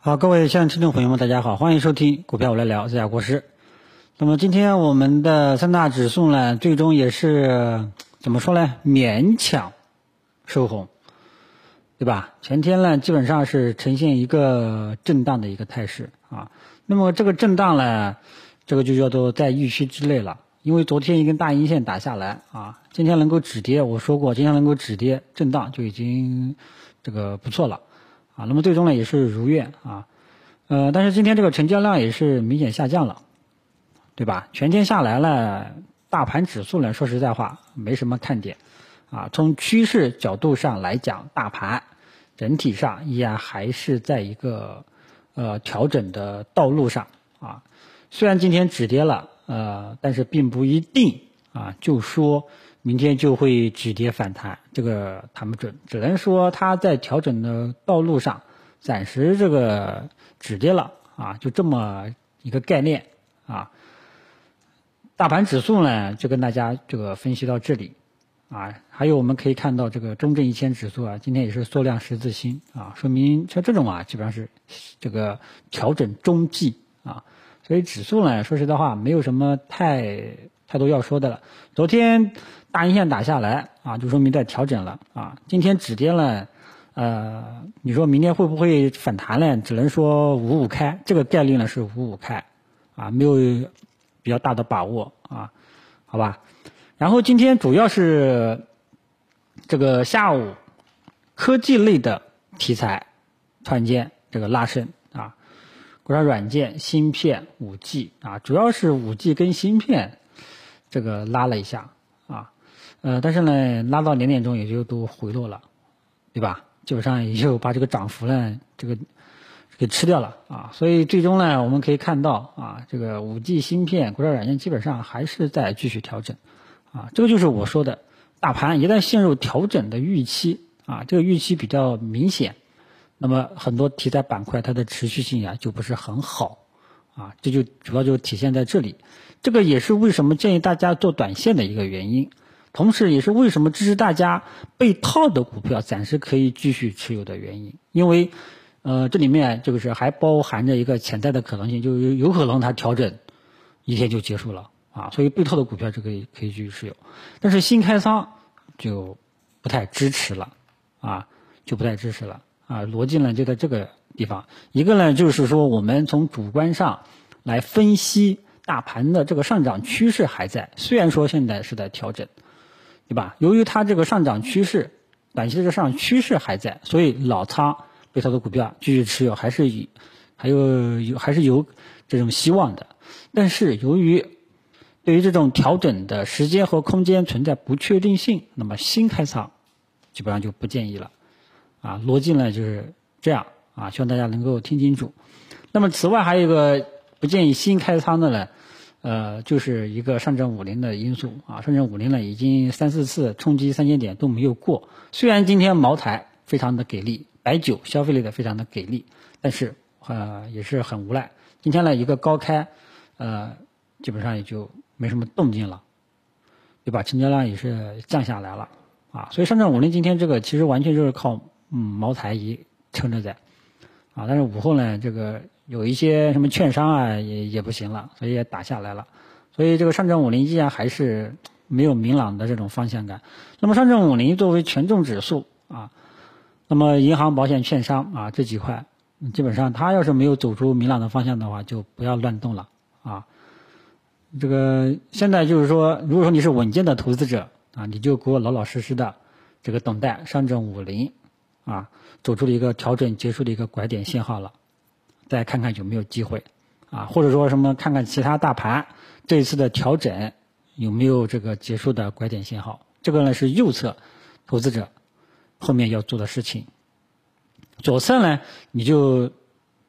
好，各位亲爱的听众朋友们，大家好，欢迎收听股票我来聊，这家国师。那么今天我们的三大指数呢，最终也是怎么说呢？勉强收红，对吧？前天呢，基本上是呈现一个震荡的一个态势啊。那么这个震荡呢，这个就叫做在预期之内了，因为昨天一根大阴线打下来啊，今天能够止跌，我说过今天能够止跌震荡就已经这个不错了。啊，那么最终呢也是如愿啊，呃，但是今天这个成交量也是明显下降了，对吧？全天下来了，大盘指数呢，说实在话没什么看点，啊，从趋势角度上来讲，大盘整体上依然还是在一个呃调整的道路上啊，虽然今天止跌了，呃，但是并不一定啊，就说。明天就会止跌反弹，这个谈不准，只能说它在调整的道路上，暂时这个止跌了啊，就这么一个概念啊。大盘指数呢，就跟大家这个分析到这里啊，还有我们可以看到这个中证一千指数啊，今天也是缩量十字星啊，说明像这种啊，基本上是这个调整中继啊，所以指数呢，说实在话，没有什么太太多要说的了。昨天。大阴线打下来啊，就说明在调整了啊。今天止跌了，呃，你说明天会不会反弹呢？只能说五五开，这个概率呢是五五开，啊，没有比较大的把握啊，好吧。然后今天主要是这个下午科技类的题材突然间这个拉升啊，国产软件、芯片、五 G 啊，主要是五 G 跟芯片这个拉了一下啊。呃，但是呢，拉到两点钟也就都回落了，对吧？基本上也就把这个涨幅呢，这个给吃掉了啊。所以最终呢，我们可以看到啊，这个五 G 芯片、国产软件基本上还是在继续调整啊。这个就是我说的，大盘一旦陷入调整的预期啊，这个预期比较明显，那么很多题材板块它的持续性啊就不是很好啊。这就主要就体现在这里，这个也是为什么建议大家做短线的一个原因。同时，也是为什么支持大家被套的股票暂时可以继续持有的原因。因为，呃，这里面这个是还包含着一个潜在的可能性，就有有可能它调整一天就结束了啊。所以被套的股票就可以可以继续持有，但是新开仓就不太支持了啊，就不太支持了啊。逻辑呢就在这个地方。一个呢就是说，我们从主观上来分析大盘的这个上涨趋势还在，虽然说现在是在调整。对吧？由于它这个上涨趋势，短期的上涨趋势还在，所以老仓被套的股票继续持有，还是以还有有还是有这种希望的。但是由于对于这种调整的时间和空间存在不确定性，那么新开仓基本上就不建议了。啊，逻辑呢就是这样啊，希望大家能够听清楚。那么此外还有一个不建议新开仓的呢。呃，就是一个上证五零的因素啊，上证五零呢已经三四次冲击三千点都没有过。虽然今天茅台非常的给力，白酒消费类的非常的给力，但是呃也是很无奈。今天呢一个高开，呃基本上也就没什么动静了，对吧？成交量也是降下来了啊。所以上证五零今天这个其实完全就是靠嗯茅台一撑着在啊，但是午后呢这个。有一些什么券商啊，也也不行了，所以也打下来了。所以这个上证五零依然还是没有明朗的这种方向感。那么上证五零作为权重指数啊，那么银行、保险、券商啊这几块，基本上它要是没有走出明朗的方向的话，就不要乱动了啊。这个现在就是说，如果说你是稳健的投资者啊，你就给我老老实实的这个等待上证五零啊走出了一个调整结束的一个拐点信号了。再看看有没有机会，啊，或者说什么看看其他大盘这一次的调整有没有这个结束的拐点信号，这个呢是右侧投资者后面要做的事情。左侧呢你就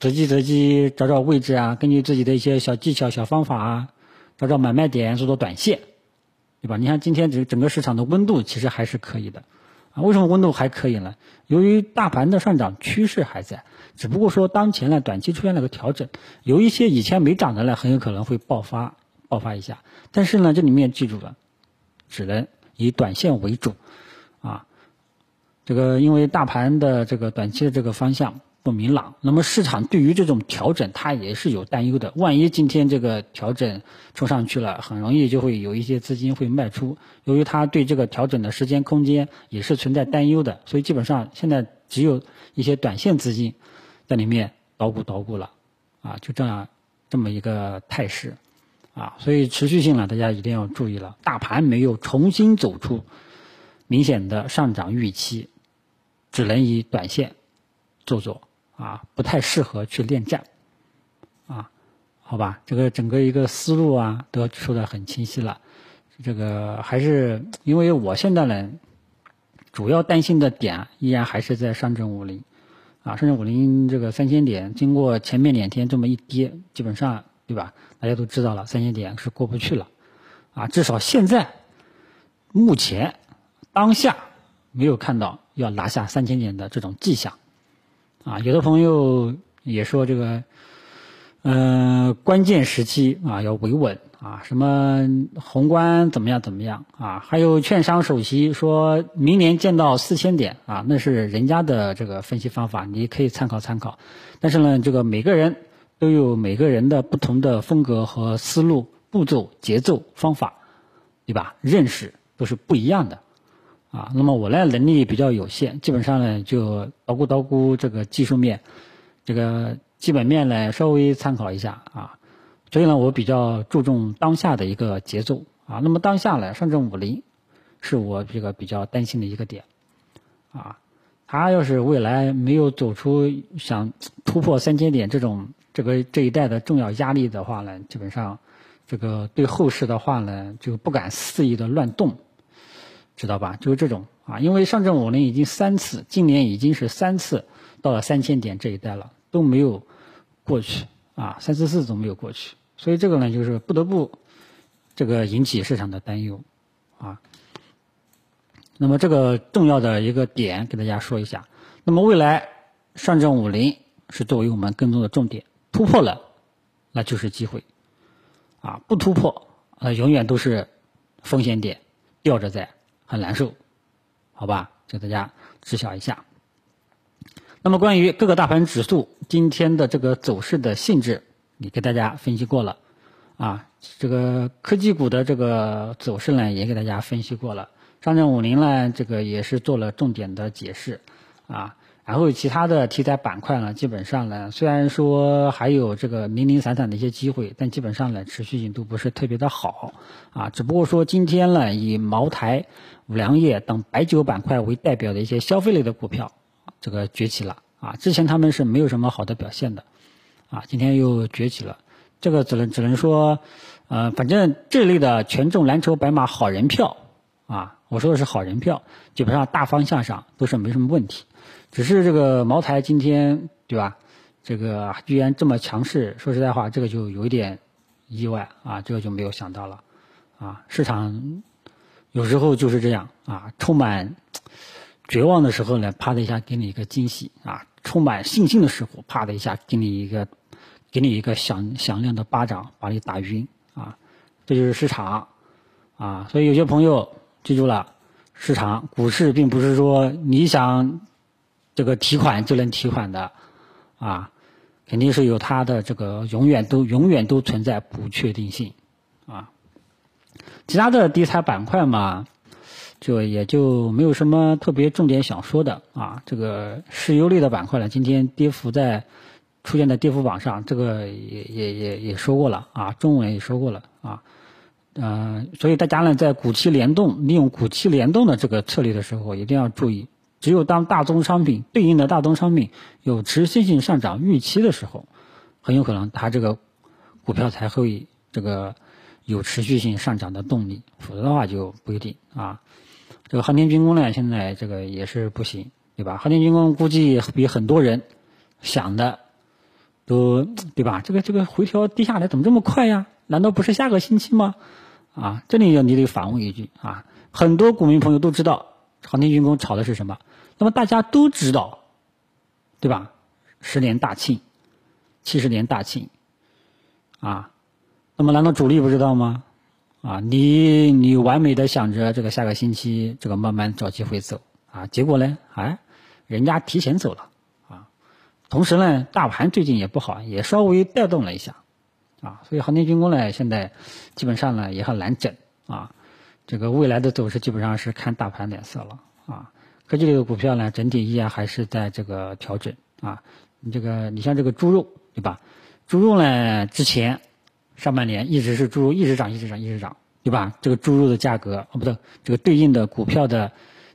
择机择机找找位置啊，根据自己的一些小技巧、小方法啊，找找买卖点做做短线，对吧？你看今天整整个市场的温度其实还是可以的。为什么温度还可以呢？由于大盘的上涨趋势还在，只不过说当前呢短期出现了个调整，有一些以前没涨的呢很有可能会爆发爆发一下。但是呢这里面记住了，只能以短线为主，啊，这个因为大盘的这个短期的这个方向不明朗。那么市场对于这种调整，它也是有担忧的。万一今天这个调整冲上去了，很容易就会有一些资金会卖出。由于它对这个调整的时间空间也是存在担忧的，所以基本上现在只有一些短线资金在里面捣鼓捣鼓了，啊，就这样这么一个态势，啊，所以持续性呢，大家一定要注意了。大盘没有重新走出明显的上涨预期。只能以短线做做啊，不太适合去恋战啊，好吧，这个整个一个思路啊都说的很清晰了。这个还是因为我现在呢，主要担心的点依然还是在上证五零啊，上证五零这个三千点，经过前面两天这么一跌，基本上对吧？大家都知道了，三千点是过不去了啊，至少现在目前当下没有看到。要拿下三千点的这种迹象，啊，有的朋友也说这个，嗯，关键时期啊要维稳啊，什么宏观怎么样怎么样啊？还有券商首席说明年见到四千点啊，那是人家的这个分析方法，你可以参考参考。但是呢，这个每个人都有每个人的不同的风格和思路、步骤、节奏、方法，对吧？认识都是不一样的。啊，那么我呢能力比较有限，基本上呢就捣鼓捣鼓这个技术面，这个基本面呢稍微参考一下啊，所以呢我比较注重当下的一个节奏啊。那么当下呢上证五零是我这个比较担心的一个点啊，它要是未来没有走出想突破三千点这种这个这一带的重要压力的话呢，基本上这个对后市的话呢就不敢肆意的乱动。知道吧？就是这种啊，因为上证五零已经三次，今年已经是三次到了三千点这一带了，都没有过去啊，三四次都没有过去，所以这个呢，就是不得不这个引起市场的担忧啊。那么这个重要的一个点给大家说一下，那么未来上证五零是作为我们跟踪的重点，突破了那就是机会啊，不突破呃永远都是风险点，吊着在。很难受，好吧，给大家知晓一下。那么关于各个大盘指数今天的这个走势的性质，你给大家分析过了啊。这个科技股的这个走势呢，也给大家分析过了。上证五零呢，这个也是做了重点的解释啊。然后其他的题材板块呢，基本上呢，虽然说还有这个零零散散的一些机会，但基本上呢，持续性都不是特别的好啊。只不过说今天呢，以茅台、五粮液等白酒板块为代表的一些消费类的股票，这个崛起了啊。之前他们是没有什么好的表现的啊，今天又崛起了。这个只能只能说，呃，反正这类的权重蓝筹白马好人票啊，我说的是好人票，基本上大方向上都是没什么问题。只是这个茅台今天对吧？这个居然这么强势，说实在话，这个就有一点意外啊，这个就没有想到了啊。市场有时候就是这样啊，充满绝望的时候呢，啪的一下给你一个惊喜啊；充满信心的时候，啪的一下给你一个给你一个响响亮的巴掌，把你打晕啊。这就是市场啊。所以有些朋友记住了，市场股市并不是说你想。这个提款就能提款的，啊，肯定是有它的这个永远都永远都存在不确定性，啊，其他的题材板块嘛，就也就没有什么特别重点想说的啊。这个石油类的板块呢，今天跌幅在出现在跌幅榜上，这个也也也也说过了啊，中文也说过了啊，嗯，所以大家呢在股期联动利用股期联动的这个策略的时候，一定要注意。只有当大宗商品对应的大宗商品有持续性上涨预期的时候，很有可能它这个股票才会这个有持续性上涨的动力，否则的话就不一定啊。这个航天军工呢，现在这个也是不行，对吧？航天军工估计比很多人想的都对吧？这个这个回调跌下来怎么这么快呀？难道不是下个星期吗？啊，这里要你得反问一句啊，很多股民朋友都知道航天军工炒的是什么？那么大家都知道，对吧？十年大庆，七十年大庆，啊，那么难道主力不知道吗？啊，你你完美的想着这个下个星期这个慢慢找机会走啊，结果呢，哎，人家提前走了啊，同时呢，大盘最近也不好，也稍微带动了一下，啊，所以航天军工呢，现在基本上呢也很难整啊。这个未来的走势基本上是看大盘脸色了啊。科技类的股票呢，整体依然还是在这个调整啊。你这个，你像这个猪肉，对吧？猪肉呢，之前上半年一直是猪肉一直涨，一直涨，一直涨，对吧？这个猪肉的价格，哦，不对，这个对应的股票的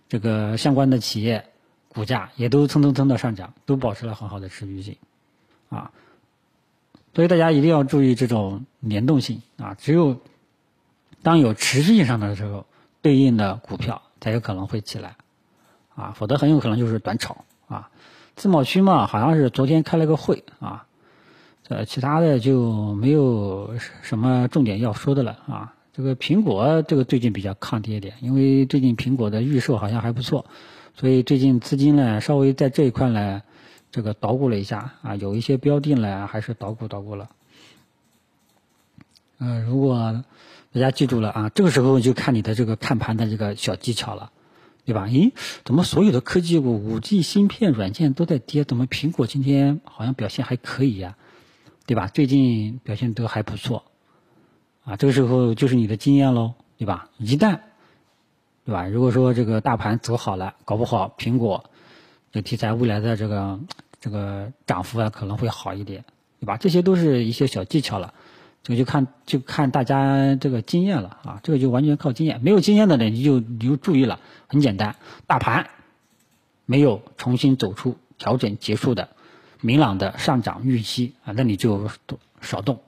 这个相关的企业。股价也都蹭蹭蹭的上涨，都保持了很好的持续性，啊，所以大家一定要注意这种联动性啊，只有当有持续性上涨的时候，对应的股票才有可能会起来，啊，否则很有可能就是短炒啊。自贸区嘛，好像是昨天开了个会啊，呃，其他的就没有什么重点要说的了啊。这个苹果这个最近比较抗跌一点，因为最近苹果的预售好像还不错。所以最近资金呢，稍微在这一块呢，这个捣鼓了一下啊，有一些标的呢，还是捣鼓捣鼓了。嗯，如果大家记住了啊，这个时候就看你的这个看盘的这个小技巧了，对吧？咦，怎么所有的科技股、五 G 芯片、软件都在跌？怎么苹果今天好像表现还可以呀？对吧？最近表现都还不错，啊，这个时候就是你的经验喽，对吧？一旦对吧？如果说这个大盘走好了，搞不好苹果这题材未来的这个这个涨幅啊可能会好一点，对吧？这些都是一些小技巧了，这个就看就看大家这个经验了啊，这个就完全靠经验。没有经验的人你就你就注意了，很简单，大盘没有重新走出调整结束的明朗的上涨预期啊，那你就少动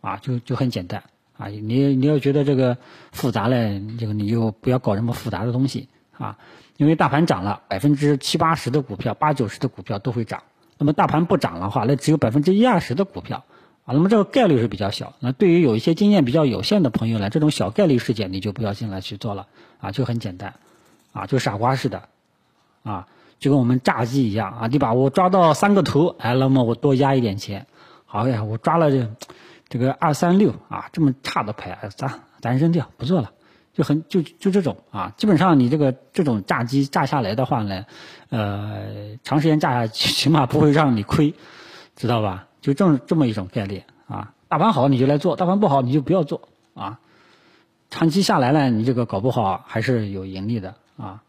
啊，就就很简单。啊，你你要觉得这个复杂嘞，这个你就不要搞这么复杂的东西啊。因为大盘涨了，百分之七八十的股票、八九十的股票都会涨。那么大盘不涨的话，那只有百分之一二十的股票啊。那么这个概率是比较小。那对于有一些经验比较有限的朋友呢，这种小概率事件你就不要进来去做了啊，就很简单啊，就傻瓜似的啊，就跟我们炸鸡一样啊，对吧？我抓到三个头，哎，那么我多压一点钱。好呀，我抓了这。这个二三六啊，这么差的牌，咱咱扔掉不做了，就很就就这种啊，基本上你这个这种炸机炸下来的话呢，呃，长时间炸下去，起码不会让你亏，知道吧？就这这么一种概念啊。大盘好你就来做，大盘不好你就不要做啊。长期下来呢，你这个搞不好还是有盈利的啊，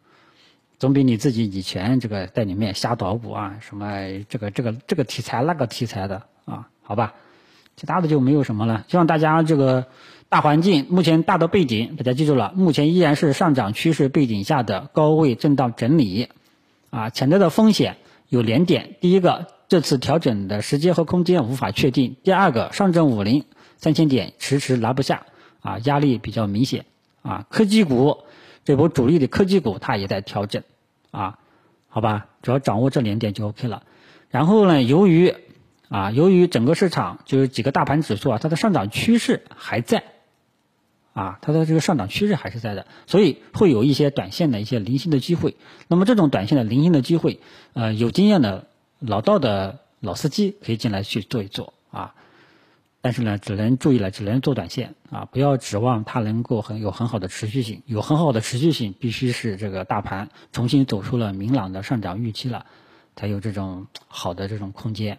总比你自己以前这个在里面瞎捣鼓啊，什么这个这个这个题材那个题材的啊，好吧？其他的就没有什么了，希望大家这个大环境目前大的背景，大家记住了，目前依然是上涨趋势背景下的高位震荡整理，啊，潜在的风险有两点：第一个，这次调整的时间和空间无法确定；第二个，上证五零三千点迟迟拿不下，啊，压力比较明显，啊，科技股这波主力的科技股它也在调整，啊，好吧，只要掌握这两点就 OK 了。然后呢，由于啊，由于整个市场就是几个大盘指数啊，它的上涨趋势还在，啊，它的这个上涨趋势还是在的，所以会有一些短线的一些零星的机会。那么这种短线的零星的机会，呃，有经验的老道的老司机可以进来去做一做啊。但是呢，只能注意了，只能做短线啊，不要指望它能够很有很好的持续性。有很好的持续性，必须是这个大盘重新走出了明朗的上涨预期了，才有这种好的这种空间。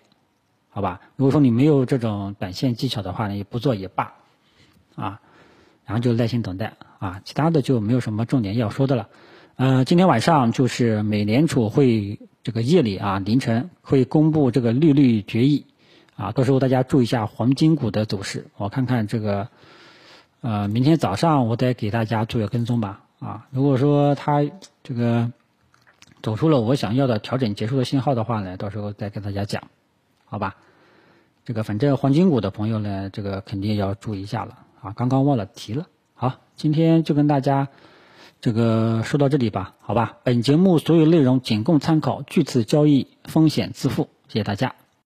好吧，如果说你没有这种短线技巧的话呢，也不做也罢，啊，然后就耐心等待啊，其他的就没有什么重点要说的了。呃，今天晚上就是美联储会这个夜里啊凌晨会公布这个利率决议啊，到时候大家注意一下黄金股的走势，我看看这个呃明天早上我再给大家做个跟踪吧啊，如果说它这个走出了我想要的调整结束的信号的话呢，到时候再跟大家讲。好吧，这个反正黄金股的朋友呢，这个肯定要注意一下了啊！刚刚忘了提了。好，今天就跟大家这个说到这里吧，好吧？本节目所有内容仅供参考，据此交易风险自负。谢谢大家。